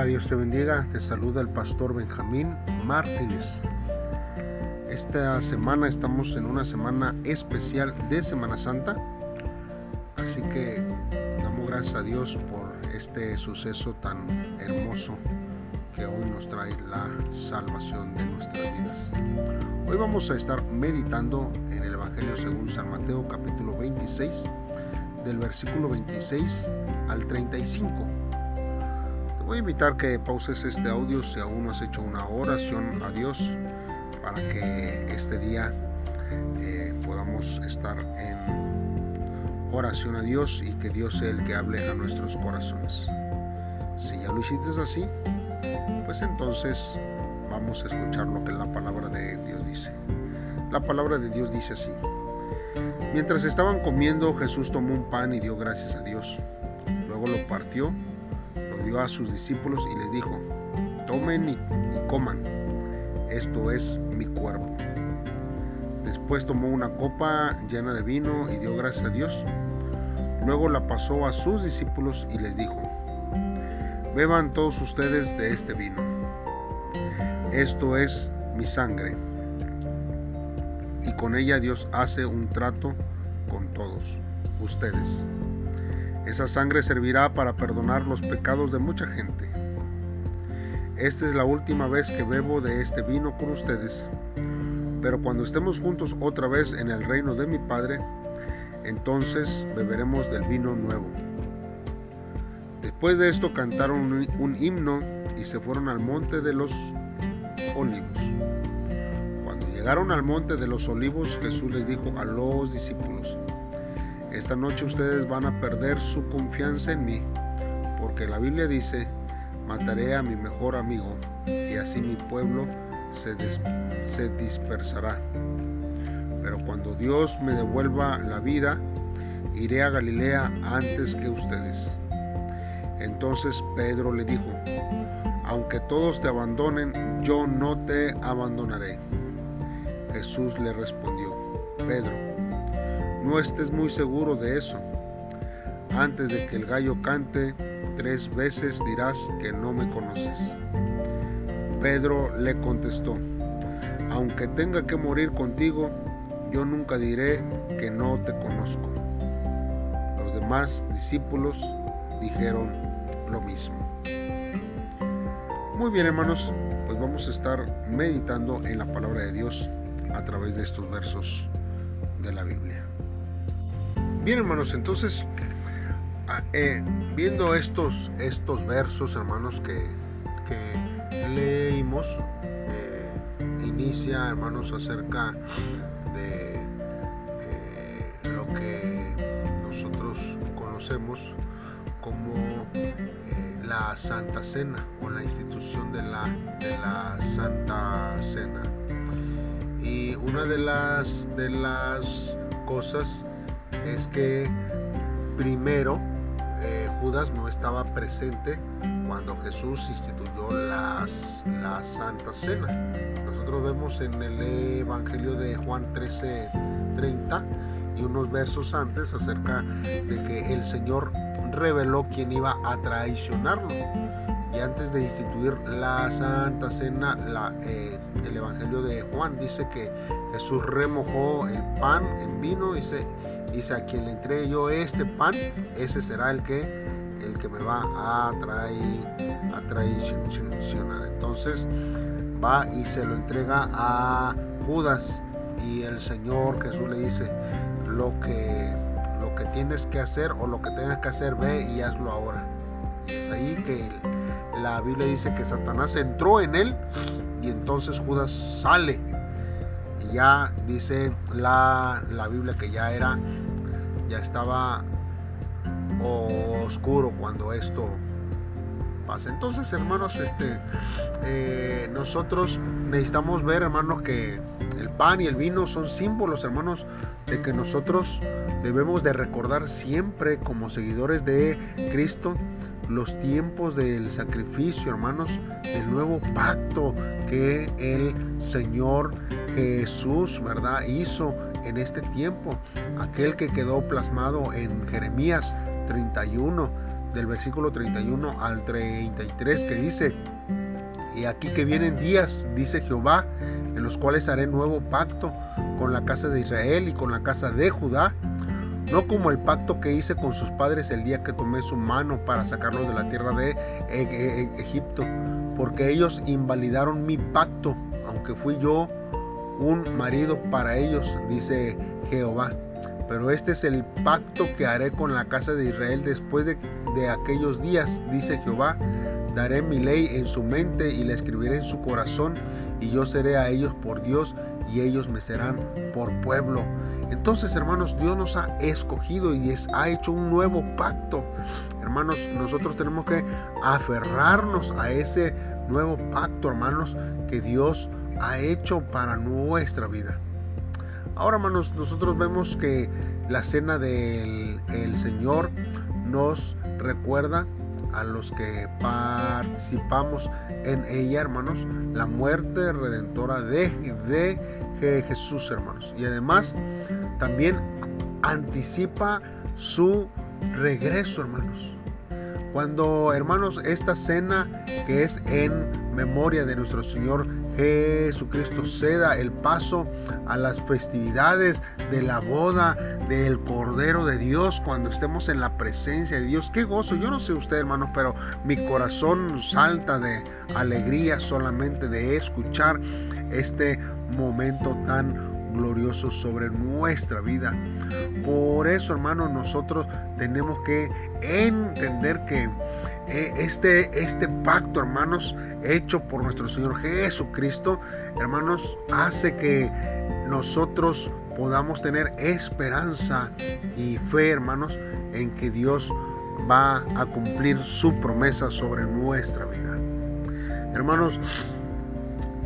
Hola, Dios te bendiga. Te saluda el pastor Benjamín Martínez. Esta semana estamos en una semana especial de Semana Santa. Así que damos gracias a Dios por este suceso tan hermoso que hoy nos trae la salvación de nuestras vidas. Hoy vamos a estar meditando en el Evangelio según San Mateo capítulo 26 del versículo 26 al 35 voy a invitar que pauses este audio si aún no has hecho una oración a Dios para que este día eh, podamos estar en oración a Dios y que Dios sea el que hable a nuestros corazones. Si ya lo hiciste así, pues entonces vamos a escuchar lo que la palabra de Dios dice. La palabra de Dios dice así. Mientras estaban comiendo, Jesús tomó un pan y dio gracias a Dios. Luego lo partió dio a sus discípulos y les dijo, tomen y, coman, esto es mi cuerpo. Después tomó una copa llena de vino y dio gracias a Dios. Luego la pasó a sus discípulos y les dijo, beban todos ustedes de este vino. Esto es mi sangre. Y con ella Dios hace un trato con todos ustedes. Esa sangre servirá para perdonar los pecados de mucha gente. Esta es la última vez que bebo de este vino con ustedes, pero cuando estemos juntos otra vez en el reino de mi Padre, entonces beberemos del vino nuevo. Después de esto cantaron un himno y se fueron al monte de los olivos. Cuando llegaron al monte de los olivos, Jesús les dijo a los discípulos, esta noche ustedes van a perder su confianza en mí, porque la Biblia dice, mataré a mi mejor amigo y así mi pueblo se, se dispersará. Pero cuando Dios me devuelva la vida, iré a Galilea antes que ustedes. Entonces Pedro le dijo, aunque todos te abandonen, yo no te abandonaré. Jesús le respondió, Pedro, no estés muy seguro de eso. Antes de que el gallo cante, tres veces dirás que no me conoces. Pedro le contestó, aunque tenga que morir contigo, yo nunca diré que no te conozco. Los demás discípulos dijeron lo mismo. Muy bien hermanos, pues vamos a estar meditando en la palabra de Dios a través de estos versos de la Biblia. Bien, hermanos, entonces, ah, eh, viendo estos, estos versos, hermanos, que, leímos, eh, inicia, hermanos, acerca de eh, lo que nosotros conocemos como la Santa Cena o la institución de la, de la Santa Cena. Y una de las, de las cosas es que primero eh, Judas no estaba presente cuando Jesús instituyó las, la Santa Cena. Nosotros vemos en el Evangelio de Juan 13, 30 y unos versos antes acerca de que el Señor reveló quién iba a traicionarlo. Y antes de instituir la Santa Cena, eh, el Evangelio de Juan dice que Jesús remojó el pan en vino y se, dice a quien le entregue yo este pan, ese será el que, el que me va a traer, a traicionar. Entonces va y se lo entrega a Judas y el Señor Jesús le dice lo que, lo que tienes que hacer o lo que tengas que hacer, ve y hazlo ahora. Y es ahí que la Biblia dice que Satanás entró en él y entonces Judas sale. Ya dice la, la Biblia que ya era ya estaba oscuro cuando esto pasa. Entonces, hermanos, este, eh, nosotros necesitamos ver, hermanos, que el pan y el vino son símbolos, hermanos, de que nosotros debemos de recordar siempre como seguidores de Cristo los tiempos del sacrificio, hermanos, del nuevo pacto que el Señor Jesús, ¿verdad?, hizo en este tiempo. Aquel que quedó plasmado en Jeremías 31, del versículo 31 al 33 que dice, y aquí que vienen días, dice Jehová, en los cuales haré nuevo pacto con la casa de Israel y con la casa de Judá, no como el pacto que hice con sus padres el día que tomé su mano para sacarlos de la tierra de Egipto, porque ellos invalidaron mi pacto, aunque fui yo un marido para ellos, dice Jehová. Pero este es el pacto que haré con la casa de Israel después de, de aquellos días, dice Jehová. Daré mi ley en su mente y la escribiré en su corazón, y yo seré a ellos por Dios, y ellos me serán por pueblo. Entonces, hermanos, Dios nos ha escogido y ha hecho un nuevo pacto. Hermanos, nosotros tenemos que aferrarnos a ese nuevo pacto, hermanos, que Dios ha hecho para nuestra vida. Ahora, hermanos, nosotros vemos que la cena del Señor nos recuerda a los que participamos en ella, hermanos, la muerte redentora de, de Jesús, hermanos. Y además también anticipa su regreso, hermanos. Cuando, hermanos, esta cena que es en memoria de nuestro Señor Jesucristo ceda el paso a las festividades de la boda del Cordero de Dios cuando estemos en la presencia de Dios. Qué gozo, yo no sé usted hermanos, pero mi corazón salta de alegría solamente de escuchar este momento tan glorioso sobre nuestra vida. Por eso, hermanos, nosotros tenemos que entender que este, este pacto, hermanos, hecho por nuestro Señor Jesucristo, hermanos, hace que nosotros podamos tener esperanza y fe, hermanos, en que Dios va a cumplir su promesa sobre nuestra vida. Hermanos,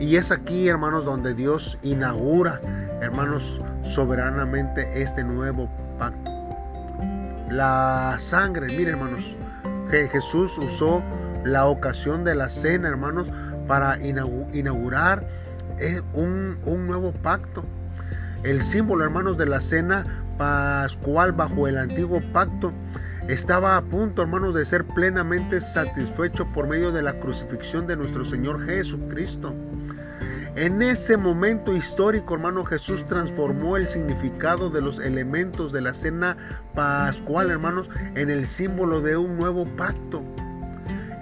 y es aquí, hermanos, donde Dios inaugura, hermanos, soberanamente este nuevo pacto. La sangre, miren, hermanos, que Jesús usó la ocasión de la cena, hermanos, para inaugurar eh, un, un nuevo pacto. El símbolo, hermanos, de la cena pascual bajo el antiguo pacto estaba a punto, hermanos, de ser plenamente satisfecho por medio de la crucifixión de nuestro Señor Jesucristo. En ese momento histórico, hermano, Jesús transformó el significado de los elementos de la cena pascual, hermanos, en el símbolo de un nuevo pacto.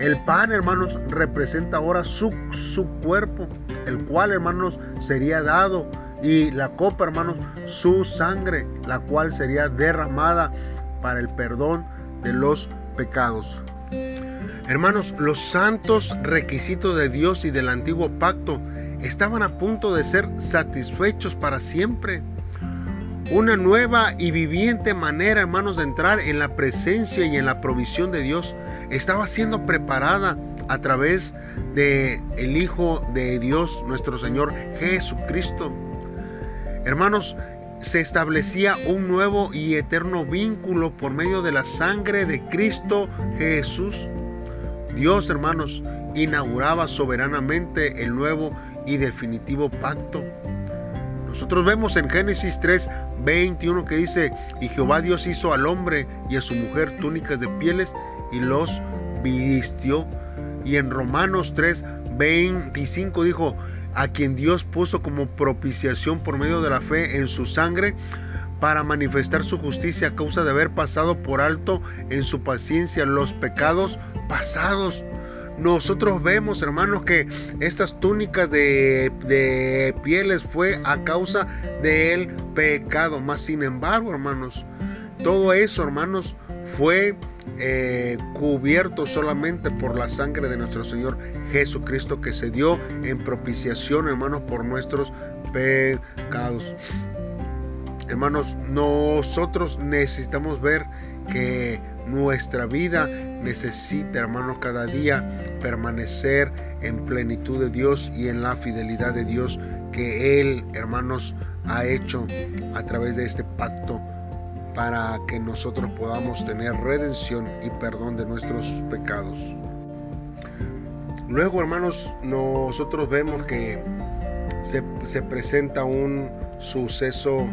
El pan, hermanos, representa ahora su, su cuerpo, el cual, hermanos, sería dado. Y la copa, hermanos, su sangre, la cual sería derramada para el perdón de los pecados. Hermanos, los santos requisitos de Dios y del antiguo pacto estaban a punto de ser satisfechos para siempre. Una nueva y viviente manera, hermanos, de entrar en la presencia y en la provisión de Dios estaba siendo preparada a través de el Hijo de Dios, nuestro Señor Jesucristo. Hermanos, se establecía un nuevo y eterno vínculo por medio de la sangre de Cristo Jesús. Dios, hermanos, inauguraba soberanamente el nuevo y definitivo pacto. Nosotros vemos en Génesis 3, 21 que dice, y Jehová Dios hizo al hombre y a su mujer túnicas de pieles y los vistió. Y en Romanos 3, 25 dijo, a quien Dios puso como propiciación por medio de la fe en su sangre para manifestar su justicia a causa de haber pasado por alto en su paciencia los pecados pasados nosotros vemos, hermanos, que estas túnicas de, pieles fue a causa del pecado. Más sin embargo, hermanos, todo eso, hermanos, fue eh, cubierto solamente por la sangre de nuestro Señor Jesucristo que se dio en propiciación, hermanos, por nuestros pecados. Hermanos, nosotros necesitamos ver que nuestra vida necesita, hermanos, cada día permanecer en plenitud de Dios y en la fidelidad de Dios que Él, hermanos, ha hecho a través de este pacto para que nosotros podamos tener redención y perdón de nuestros pecados. Luego, hermanos, nosotros vemos que se, se presenta un suceso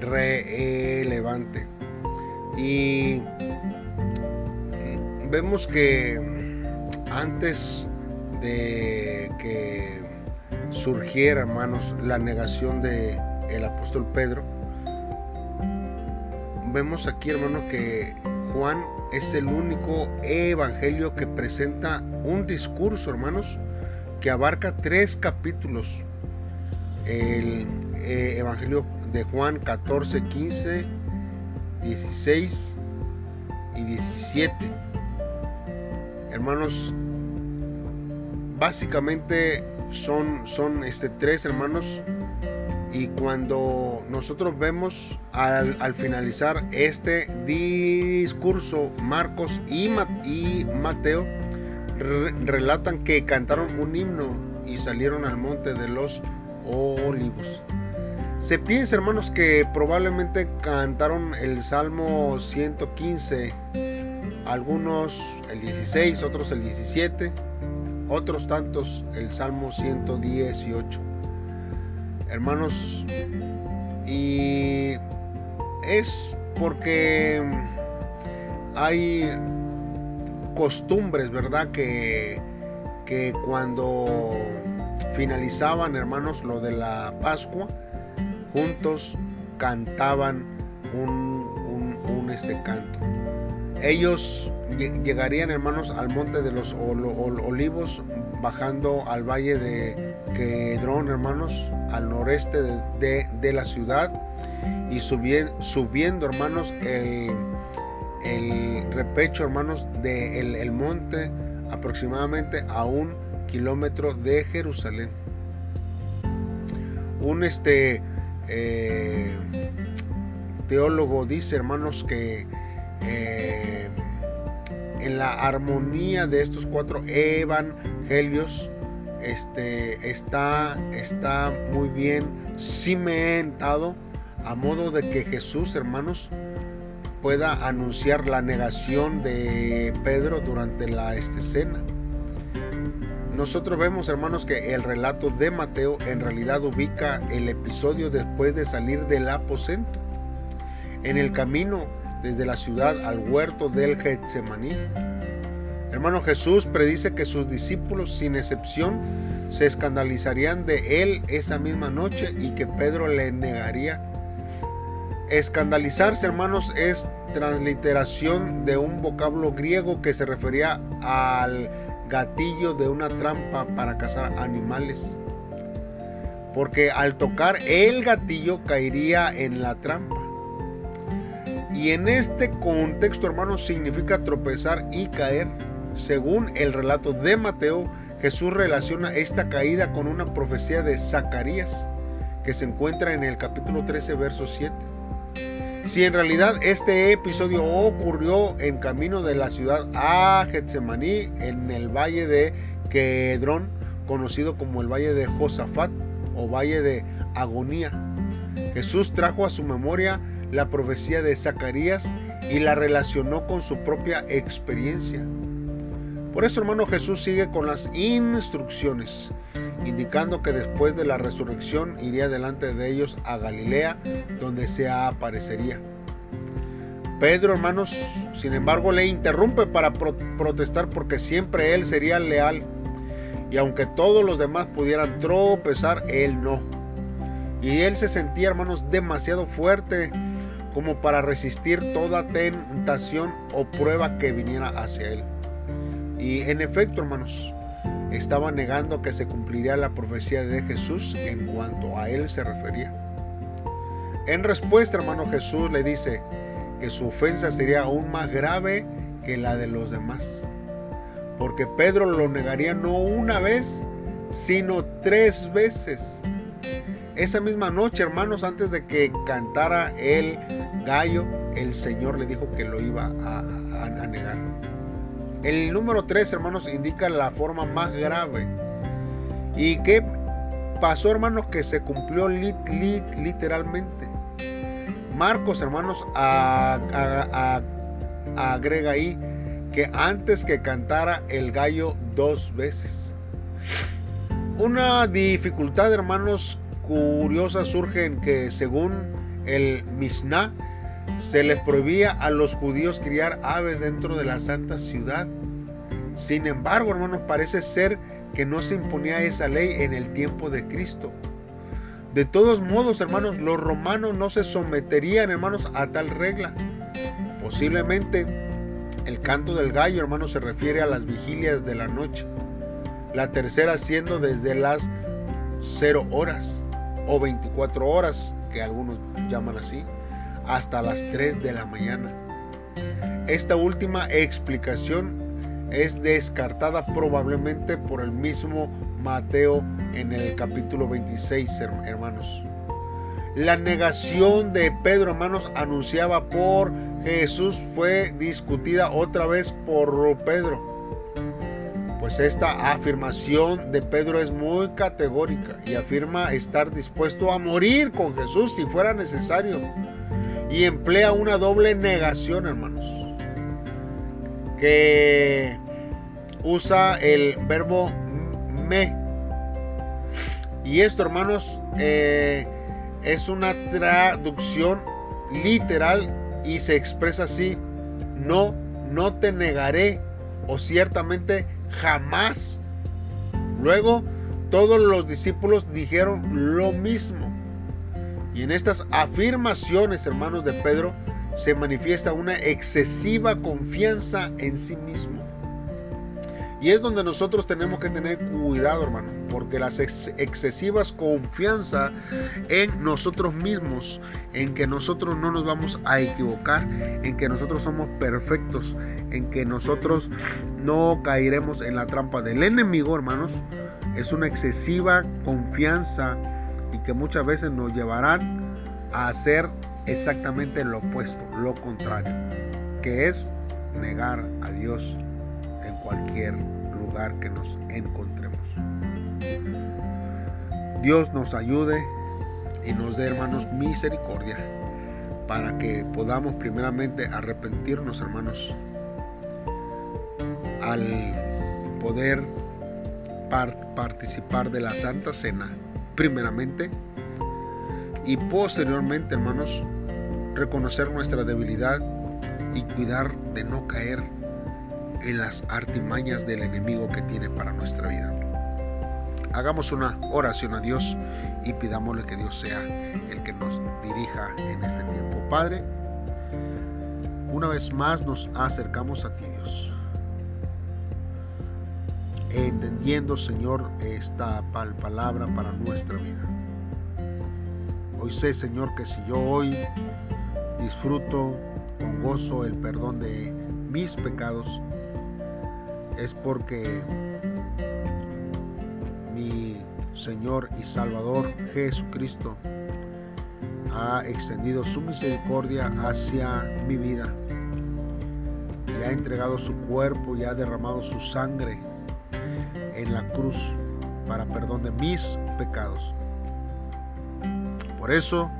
relevante y vemos que antes de que surgiera, hermanos, la negación de el apóstol Pedro, vemos aquí, hermanos, que Juan es el único evangelio que presenta un discurso, hermanos, que abarca tres capítulos. El eh, evangelio de Juan 14, 15, 16 y 17. Hermanos, básicamente son, son este, tres hermanos y cuando nosotros vemos al, finalizar este discurso, Marcos y, y Mateo relatan que cantaron un himno y salieron al monte de los olivos. Se piensa, hermanos, que probablemente cantaron el Salmo 115, algunos el 16, otros el 17, otros tantos el Salmo 118 hermanos, y es porque hay costumbres, ¿verdad? Que, que cuando finalizaban, hermanos, lo de la Pascua, juntos cantaban un, este canto. Ellos llegarían, hermanos, al monte de los olivos, bajando al valle de Quedrón, hermanos, al noreste de, la ciudad y subiendo, hermanos, el, el, repecho, hermanos, del el monte aproximadamente a un kilómetro de Jerusalén. Un este eh, teólogo dice, hermanos, que eh, en la armonía de estos cuatro evangelios este, está, está muy bien cimentado a modo de que Jesús, hermanos, pueda anunciar la negación de Pedro durante la este, escena. Nosotros vemos, hermanos, que el relato de Mateo en realidad ubica el episodio después de salir del aposento, en el camino desde la ciudad al huerto del Getsemaní. Hermano Jesús predice que sus discípulos, sin excepción, se escandalizarían de él esa misma noche y que Pedro le negaría. Escandalizarse, hermanos, es transliteración de un vocablo griego que se refería al gatillo de una trampa para cazar animales. Porque al tocar el gatillo caería en la trampa. Y en este contexto, hermanos, significa tropezar y caer. Según el relato de Mateo, Jesús relaciona esta caída con una profecía de Zacarías que se encuentra en el capítulo 13, verso 7. Si en realidad este episodio ocurrió en camino de la ciudad a Getsemaní, en el valle de Quedrón, conocido como el valle de Josafat o valle de agonía, Jesús trajo a su memoria la profecía de Zacarías y la relacionó con su propia experiencia. Por eso, hermano, Jesús sigue con las instrucciones, indicando que después de la resurrección iría delante de ellos a Galilea, donde se aparecería. Pedro, hermanos, sin embargo, le interrumpe para protestar porque siempre él sería leal. Y aunque todos los demás pudieran tropezar, él no. Y él se sentía, hermanos, demasiado fuerte como para resistir toda tentación o prueba que viniera hacia él. Y en efecto, hermanos, estaba negando que se cumpliría la profecía de Jesús en cuanto a él se refería. En respuesta, hermano, Jesús le dice que su ofensa sería aún más grave que la de los demás. Porque Pedro lo negaría no una vez, sino tres veces. Esa misma noche, hermanos, antes de que cantara el gallo, el Señor le dijo que lo iba a, negar. El número 3, hermanos, indica la forma más grave. ¿Y qué pasó, hermanos? Que se cumplió literalmente. Marcos, hermanos, agrega ahí que antes que cantara el gallo dos veces. Una dificultad, hermanos, curiosa surge en que según el Mishnah, se les prohibía a los judíos criar aves dentro de la santa ciudad. Sin embargo, hermanos, parece ser que no se imponía esa ley en el tiempo de Cristo. De todos modos, hermanos, los romanos no se someterían, hermanos, a tal regla. Posiblemente el canto del gallo, hermanos, se refiere a las vigilias de la noche. La tercera siendo desde las 0 horas o 24 horas, que algunos llaman así, hasta las 3 de la mañana. Esta última explicación es descartada probablemente por el mismo Mateo en el capítulo 26, hermanos. La negación de Pedro, hermanos, anunciaba por Jesús fue discutida otra vez por Pedro. Pues esta afirmación de Pedro es muy categórica y afirma estar dispuesto a morir con Jesús si fuera necesario. Y emplea una doble negación, hermanos. Que usa el verbo me. Y esto, hermanos, eh, es una traducción literal y se expresa así. No, no te negaré o ciertamente jamás. Luego, todos los discípulos dijeron lo mismo. Y en estas afirmaciones, hermanos de Pedro, se manifiesta una excesiva confianza en sí mismo. Y es donde nosotros tenemos que tener cuidado, hermano, porque las excesivas confianza en nosotros mismos, en que nosotros no nos vamos a equivocar, en que nosotros somos perfectos, en que nosotros no caeremos en la trampa del enemigo, hermanos, es una excesiva confianza y que muchas veces nos llevarán a hacer exactamente lo opuesto, lo contrario, que es negar a Dios en cualquier lugar que nos encontremos. Dios nos ayude y nos dé, hermanos, misericordia para que podamos primeramente arrepentirnos, hermanos, al poder participar de la Santa Cena, primeramente, y posteriormente, hermanos, reconocer nuestra debilidad y cuidar de no caer en las artimañas del enemigo que tiene para nuestra vida. Hagamos una oración a Dios y pidámosle que Dios sea el que nos dirija en este tiempo. Padre, una vez más nos acercamos a ti, Dios. Entendiendo, Señor, esta palabra para nuestra vida. Hoy sé, Señor, que si yo hoy disfruto con gozo el perdón de mis pecados, es porque mi Señor y Salvador Jesucristo ha extendido su misericordia hacia mi vida y ha entregado su cuerpo y ha derramado su sangre en la cruz para perdón de mis pecados. Por eso,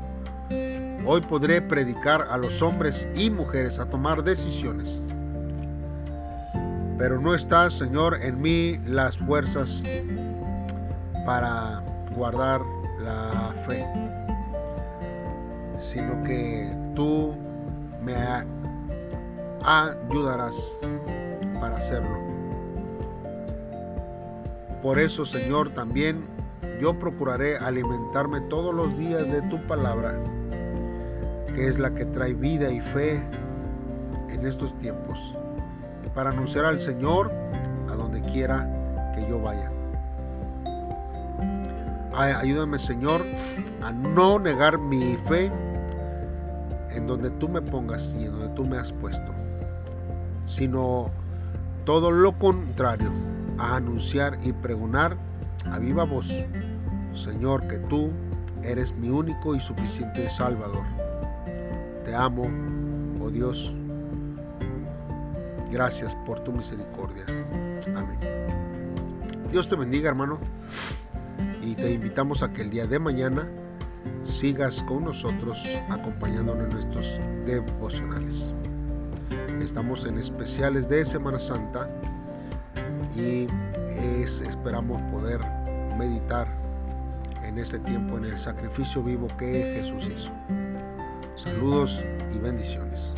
hoy podré predicar a los hombres y mujeres a tomar decisiones pero no está, Señor, en mí las fuerzas para guardar la fe, sino que tú me ayudarás para hacerlo. Por eso, Señor, también yo procuraré alimentarme todos los días de tu palabra, que es la que trae vida y fe en estos tiempos para anunciar al Señor a donde quiera que yo vaya. Ayúdame, Señor, a no negar mi fe en donde tú me pongas y en donde tú me has puesto, sino todo lo contrario, a anunciar y pregonar a viva voz, Señor, que tú eres mi único y suficiente Salvador. Te amo, oh Dios, Gracias por tu misericordia. Amén. Dios te bendiga, hermano. Y te invitamos a que el día de mañana sigas con nosotros acompañándonos en nuestros devocionales. Estamos en especiales de Semana Santa y esperamos poder meditar en este tiempo en el sacrificio vivo que Jesús hizo. Saludos y bendiciones.